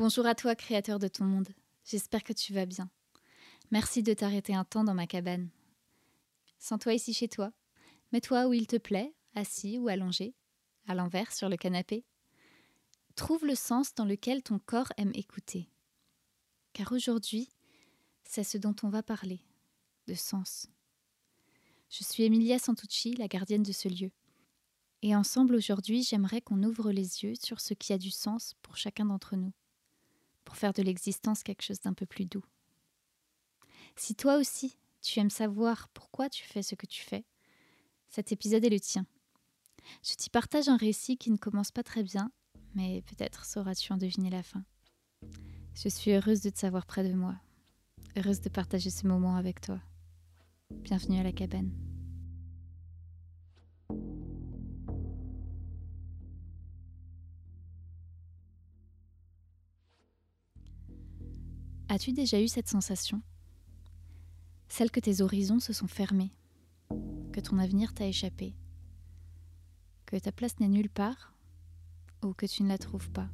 Bonjour à toi, créateur de ton monde. J'espère que tu vas bien. Merci de t'arrêter un temps dans ma cabane. Sens-toi ici chez toi. Mets-toi où il te plaît, assis ou allongé, à l'envers sur le canapé. Trouve le sens dans lequel ton corps aime écouter. Car aujourd'hui, c'est ce dont on va parler, de sens. Je suis Emilia Santucci, la gardienne de ce lieu. Et ensemble aujourd'hui, j'aimerais qu'on ouvre les yeux sur ce qui a du sens pour chacun d'entre nous, pour faire de l'existence quelque chose d'un peu plus doux. Si toi aussi, tu aimes savoir pourquoi tu fais ce que tu fais, cet épisode est le tien. Je t'y partage un récit qui ne commence pas très bien, mais peut-être sauras-tu en deviner la fin. Je suis heureuse de te savoir près de moi, heureuse de partager ce moment avec toi. Bienvenue à la cabane. As-tu déjà eu cette sensation? Celle que tes horizons se sont fermés, que ton avenir t'a échappé, que ta place n'est nulle part ou que tu ne la trouves pas.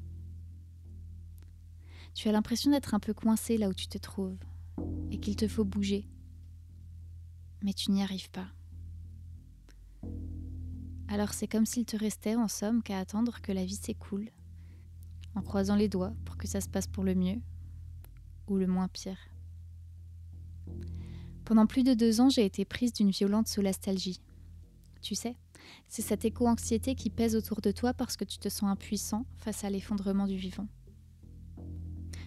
Tu as l'impression d'être un peu coincé là où tu te trouves et qu'il te faut bouger, mais tu n'y arrives pas. Alors c'est comme s'il te restait en somme qu'à attendre que la vie s'écoule, en croisant les doigts pour que ça se passe pour le mieux ou le moins pire. Pendant plus de deux ans, j'ai été prise d'une violente solastalgie. Tu sais, c'est cette éco-anxiété qui pèse autour de toi parce que tu te sens impuissant face à l'effondrement du vivant.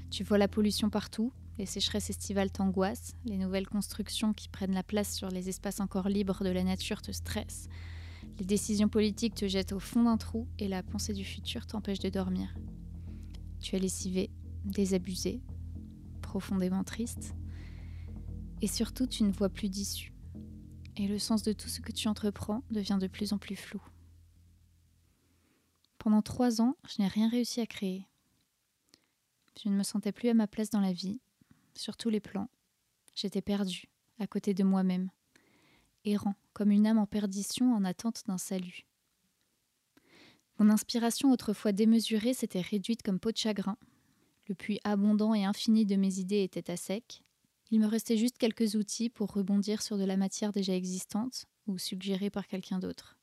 Tu vois la pollution partout, les sécheresses estivales t'angoissent, les nouvelles constructions qui prennent la place sur les espaces encore libres de la nature te stressent, les décisions politiques te jettent au fond d'un trou et la pensée du futur t'empêche de dormir. Tu es lessivé, désabusé, profondément triste. Et surtout, tu ne vois plus d'issue. Et le sens de tout ce que tu entreprends devient de plus en plus flou. Pendant trois ans, je n'ai rien réussi à créer. Je ne me sentais plus à ma place dans la vie, sur tous les plans. J'étais perdue, à côté de moi-même, errant comme une âme en perdition en attente d'un salut. Mon inspiration autrefois démesurée s'était réduite comme peau de chagrin, le puits abondant et infini de mes idées était à sec. Il me restait juste quelques outils pour rebondir sur de la matière déjà existante ou suggérée par quelqu'un d'autre.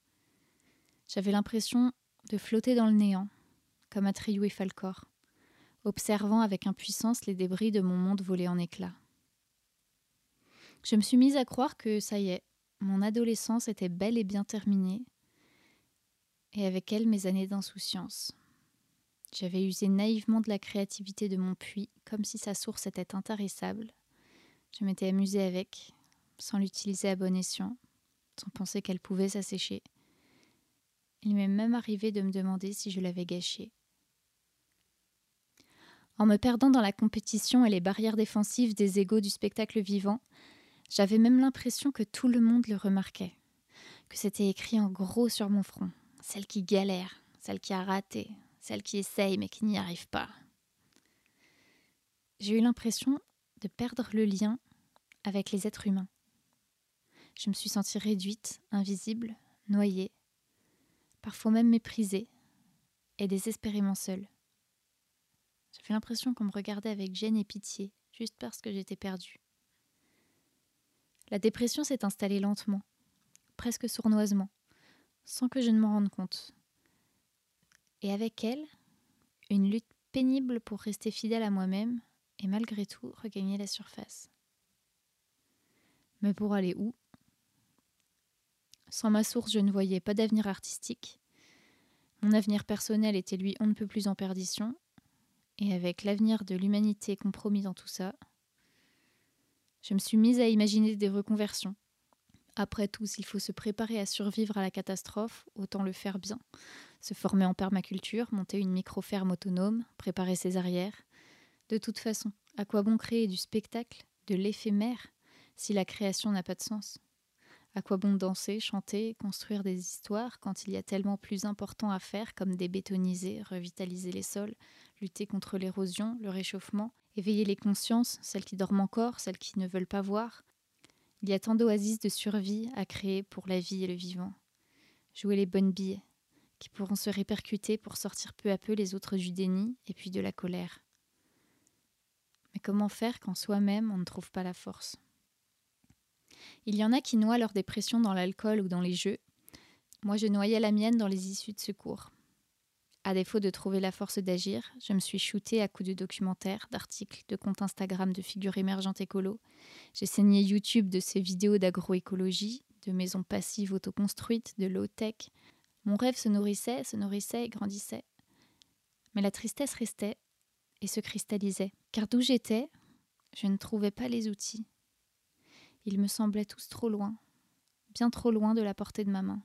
J'avais l'impression de flotter dans le néant, comme Atreyu et Falcor, observant avec impuissance les débris de mon monde volé en éclats. Je me suis mise à croire que ça y est, mon adolescence était bel et bien terminée, et avec elle mes années d'insouciance. J'avais usé naïvement de la créativité de mon puits, comme si sa source était intarissable. Je m'étais amusée avec, sans l'utiliser à bon escient, sans penser qu'elle pouvait s'assécher. Il m'est même arrivé de me demander si je l'avais gâchée. En me perdant dans la compétition et les barrières défensives des égaux du spectacle vivant, j'avais même l'impression que tout le monde le remarquait, que c'était écrit en gros sur mon front. Celle qui galère, celle qui a raté, celle qui essaye mais qui n'y arrive pas. J'ai eu l'impression de perdre le lien avec les êtres humains. Je me suis sentie réduite, invisible, noyée, parfois même méprisée et désespérément seule. J'avais l'impression qu'on me regardait avec gêne et pitié, juste parce que j'étais perdue. La dépression s'est installée lentement, presque sournoisement, sans que je ne m'en rende compte et avec elle, une lutte pénible pour rester fidèle à moi-même et malgré tout regagner la surface. Mais pour aller où? Sans ma source, je ne voyais pas d'avenir artistique. Mon avenir personnel était lui on ne peut plus en perdition, et avec l'avenir de l'humanité compromis dans tout ça, je me suis mise à imaginer des reconversions. Après tout, s'il faut se préparer à survivre à la catastrophe, autant le faire bien, se former en permaculture, monter une micro-ferme autonome, préparer ses arrières. De toute façon, à quoi bon créer du spectacle, de l'éphémère, si la création n'a pas de sens? À quoi bon danser, chanter, construire des histoires quand il y a tellement plus important à faire comme débétoniser, revitaliser les sols, lutter contre l'érosion, le réchauffement, éveiller les consciences, celles qui dorment encore, celles qui ne veulent pas voir? Il y a tant d'oasis de survie à créer pour la vie et le vivant. Jouer les bonnes billes, qui pourront se répercuter pour sortir peu à peu les autres du déni et puis de la colère. comment faire quand soi-même on ne trouve pas la force? Il y en a qui noient leur dépression dans l'alcool ou dans les jeux. Moi, je noyais la mienne dans les issues de secours. À défaut de trouver la force d'agir, je me suis shootée à coups de documentaires, d'articles, de comptes Instagram de figures émergentes écolo. J'ai saigné YouTube de ces vidéos d'agroécologie, de maisons passives autoconstruites, de low-tech. Mon rêve se nourrissait, se nourrissait et grandissait. Mais la tristesse restait et se cristallisait, car d'où j'étais, je ne trouvais pas les outils. Ils me semblaient tous trop loin, bien trop loin de la portée de ma main.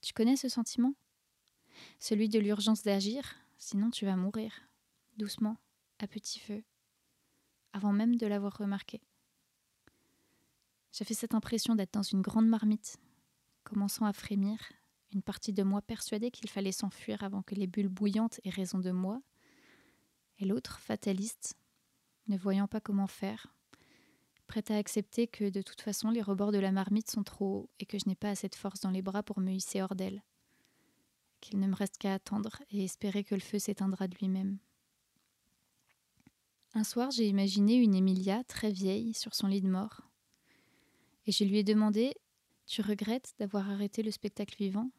Tu connais ce sentiment? Celui de l'urgence d'agir, sinon tu vas mourir, doucement, à petit feu, avant même de l'avoir remarqué. J'avais cette impression d'être dans une grande marmite, commençant à frémir, une partie de moi persuadée qu'il fallait s'enfuir avant que les bulles bouillantes aient raison de moi, et l'autre, fataliste, ne voyant pas comment faire, prête à accepter que de toute façon les rebords de la marmite sont trop hauts et que je n'ai pas assez de force dans les bras pour me hisser hors d'elle, qu'il ne me reste qu'à attendre et espérer que le feu s'éteindra de lui-même. Un soir, j'ai imaginé une Emilia très vieille sur son lit de mort, et je lui ai demandé Tu regrettes d'avoir arrêté le spectacle vivant?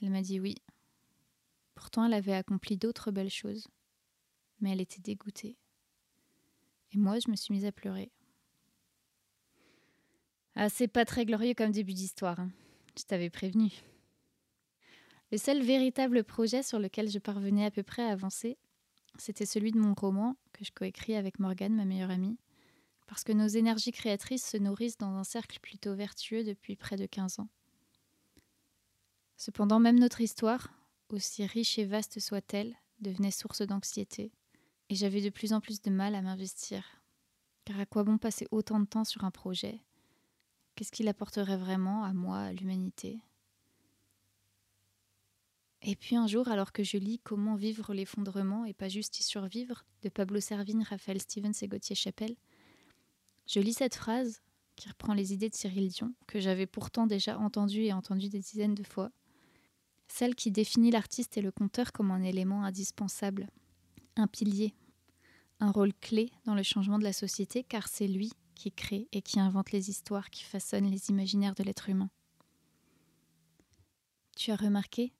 Elle m'a dit oui. Pourtant, elle avait accompli d'autres belles choses, mais elle était dégoûtée. Et moi, je me suis mise à pleurer. Ah, c'est pas très glorieux comme début d'histoire. Hein. Je t'avais prévenu. Le seul véritable projet sur lequel je parvenais à peu près à avancer, c'était celui de mon roman que je coécris avec Morgane, ma meilleure amie, parce que nos énergies créatrices se nourrissent dans un cercle plutôt vertueux depuis près de 15 ans. Cependant, même notre histoire, aussi riche et vaste soit-elle, devenait source d'anxiété, et j'avais de plus en plus de mal à m'investir. Car à quoi bon passer autant de temps sur un projet? Qu'est-ce qu'il apporterait vraiment à moi, à l'humanité? Et puis un jour, alors que je lis Comment vivre l'effondrement et pas juste y survivre de Pablo Servigne, Raphaël Stevens et Gauthier Chapelle, je lis cette phrase qui reprend les idées de Cyril Dion, que j'avais pourtant déjà entendues et entendues des dizaines de fois, celle qui définit l'artiste et le conteur comme un élément indispensable un pilier, un rôle clé dans le changement de la société car c'est lui qui crée et qui invente les histoires qui façonnent les imaginaires de l'être humain. Tu as remarqué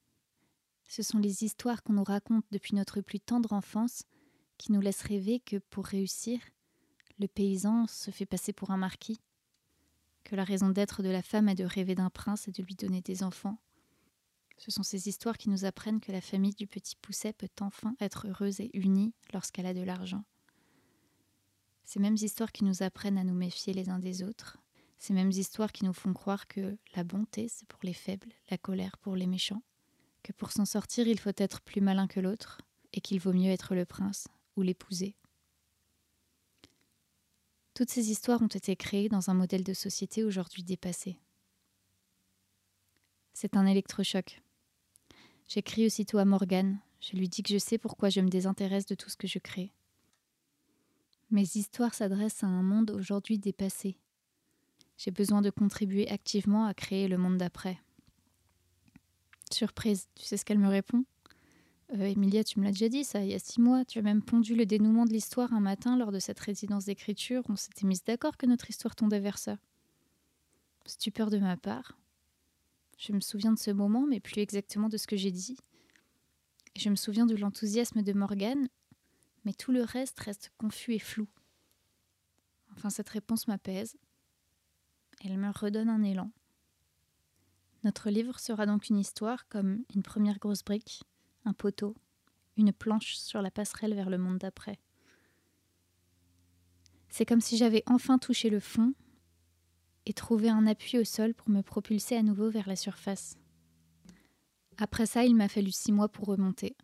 Ce sont les histoires qu'on nous raconte depuis notre plus tendre enfance qui nous laissent rêver que pour réussir, le paysan se fait passer pour un marquis, que la raison d'être de la femme est de rêver d'un prince et de lui donner des enfants, ce sont ces histoires qui nous apprennent que la famille du petit Pousset peut enfin être heureuse et unie lorsqu'elle a de l'argent. Ces mêmes histoires qui nous apprennent à nous méfier les uns des autres, ces mêmes histoires qui nous font croire que la bonté c'est pour les faibles, la colère pour les méchants, que pour s'en sortir il faut être plus malin que l'autre, et qu'il vaut mieux être le prince ou l'épouser. Toutes ces histoires ont été créées dans un modèle de société aujourd'hui dépassé. C'est un électrochoc. J'écris aussitôt à Morgane. Je lui dis que je sais pourquoi je me désintéresse de tout ce que je crée. Mes histoires s'adressent à un monde aujourd'hui dépassé. J'ai besoin de contribuer activement à créer le monde d'après. Surprise, tu sais ce qu'elle me répond? Euh, Emilia, tu me l'as déjà dit, ça, il y a six mois. Tu as même pondu le dénouement de l'histoire un matin lors de cette résidence d'écriture. On s'était mis d'accord que notre histoire tombait vers ça. Stupeur de ma part, je me souviens de ce moment, mais plus exactement de ce que j'ai dit. Je me souviens de l'enthousiasme de Morgane, mais tout le reste reste confus et flou. Enfin, cette réponse m'apaise. Elle me redonne un élan. Notre livre sera donc une histoire comme une première grosse brique, un poteau, une planche sur la passerelle vers le monde d'après. C'est comme si j'avais enfin touché le fond et trouver un appui au sol pour me propulser à nouveau vers la surface. Après ça, il m'a fallu six mois pour remonter.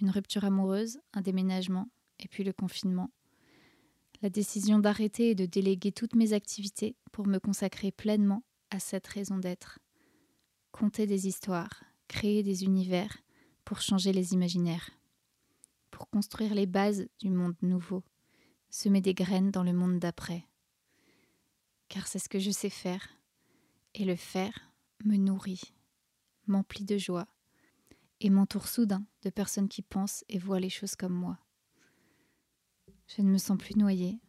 Une rupture amoureuse, un déménagement, et puis le confinement. La décision d'arrêter et de déléguer toutes mes activités pour me consacrer pleinement à cette raison d'être. Conter des histoires, créer des univers pour changer les imaginaires. Pour construire les bases du monde nouveau, semer des graines dans le monde d'après car c'est ce que je sais faire, et le faire me nourrit, m'emplit de joie, et m'entoure soudain de personnes qui pensent et voient les choses comme moi. Je ne me sens plus noyée,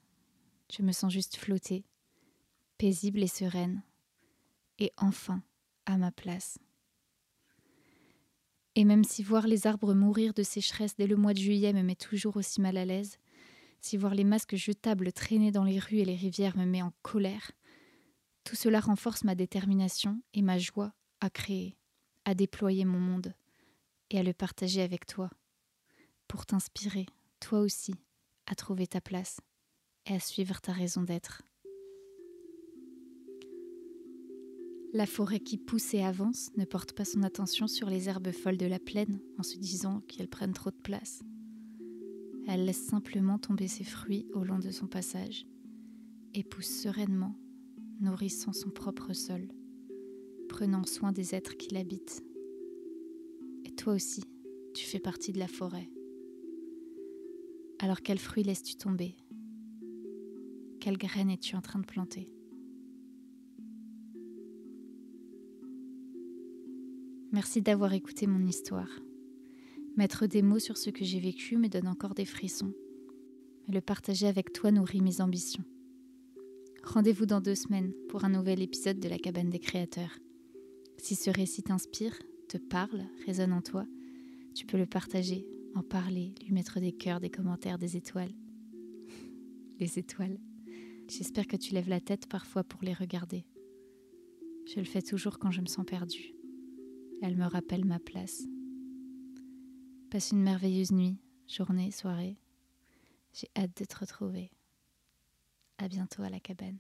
je me sens juste flotter, paisible et sereine, et enfin ma place. Et même si voir les arbres mourir de sécheresse dès le mois de juillet me met toujours aussi mal à l'aise, si voir les masques jetables traîner dans les rues et les rivières me met en colère, tout cela renforce ma détermination et ma joie à créer, à déployer mon monde et à le partager avec toi, pour t'inspirer, toi aussi, à trouver ta place et à suivre ta raison d'être. La forêt qui pousse et avance ne porte pas son attention sur les herbes folles de la plaine en se disant qu'elles prennent trop de place. Elle laisse simplement tomber ses fruits au long de son passage et pousse sereinement, nourrissant son propre sol, prenant soin des êtres qui l'habitent. Et toi aussi, tu fais partie de la forêt. Alors quels fruits laisses-tu tomber? Quelles graines es-tu en train de planter? Merci d'avoir écouté mon histoire. Mettre des mots sur ce que j'ai vécu me donne encore des frissons. Mais le partager avec toi nourrit mes ambitions. Rendez-vous dans deux semaines pour un nouvel épisode de la cabane des créateurs. Si ce récit t'inspire, te parle, résonne en toi, tu peux le partager, en parler, lui mettre des cœurs, des commentaires, des étoiles. les étoiles. J'espère que tu lèves la tête parfois pour les regarder. Je le fais toujours quand je me sens perdue. Elle me rappelle ma place. Passe une merveilleuse nuit, journée, soirée. J'ai hâte de te retrouver. À bientôt à la cabane.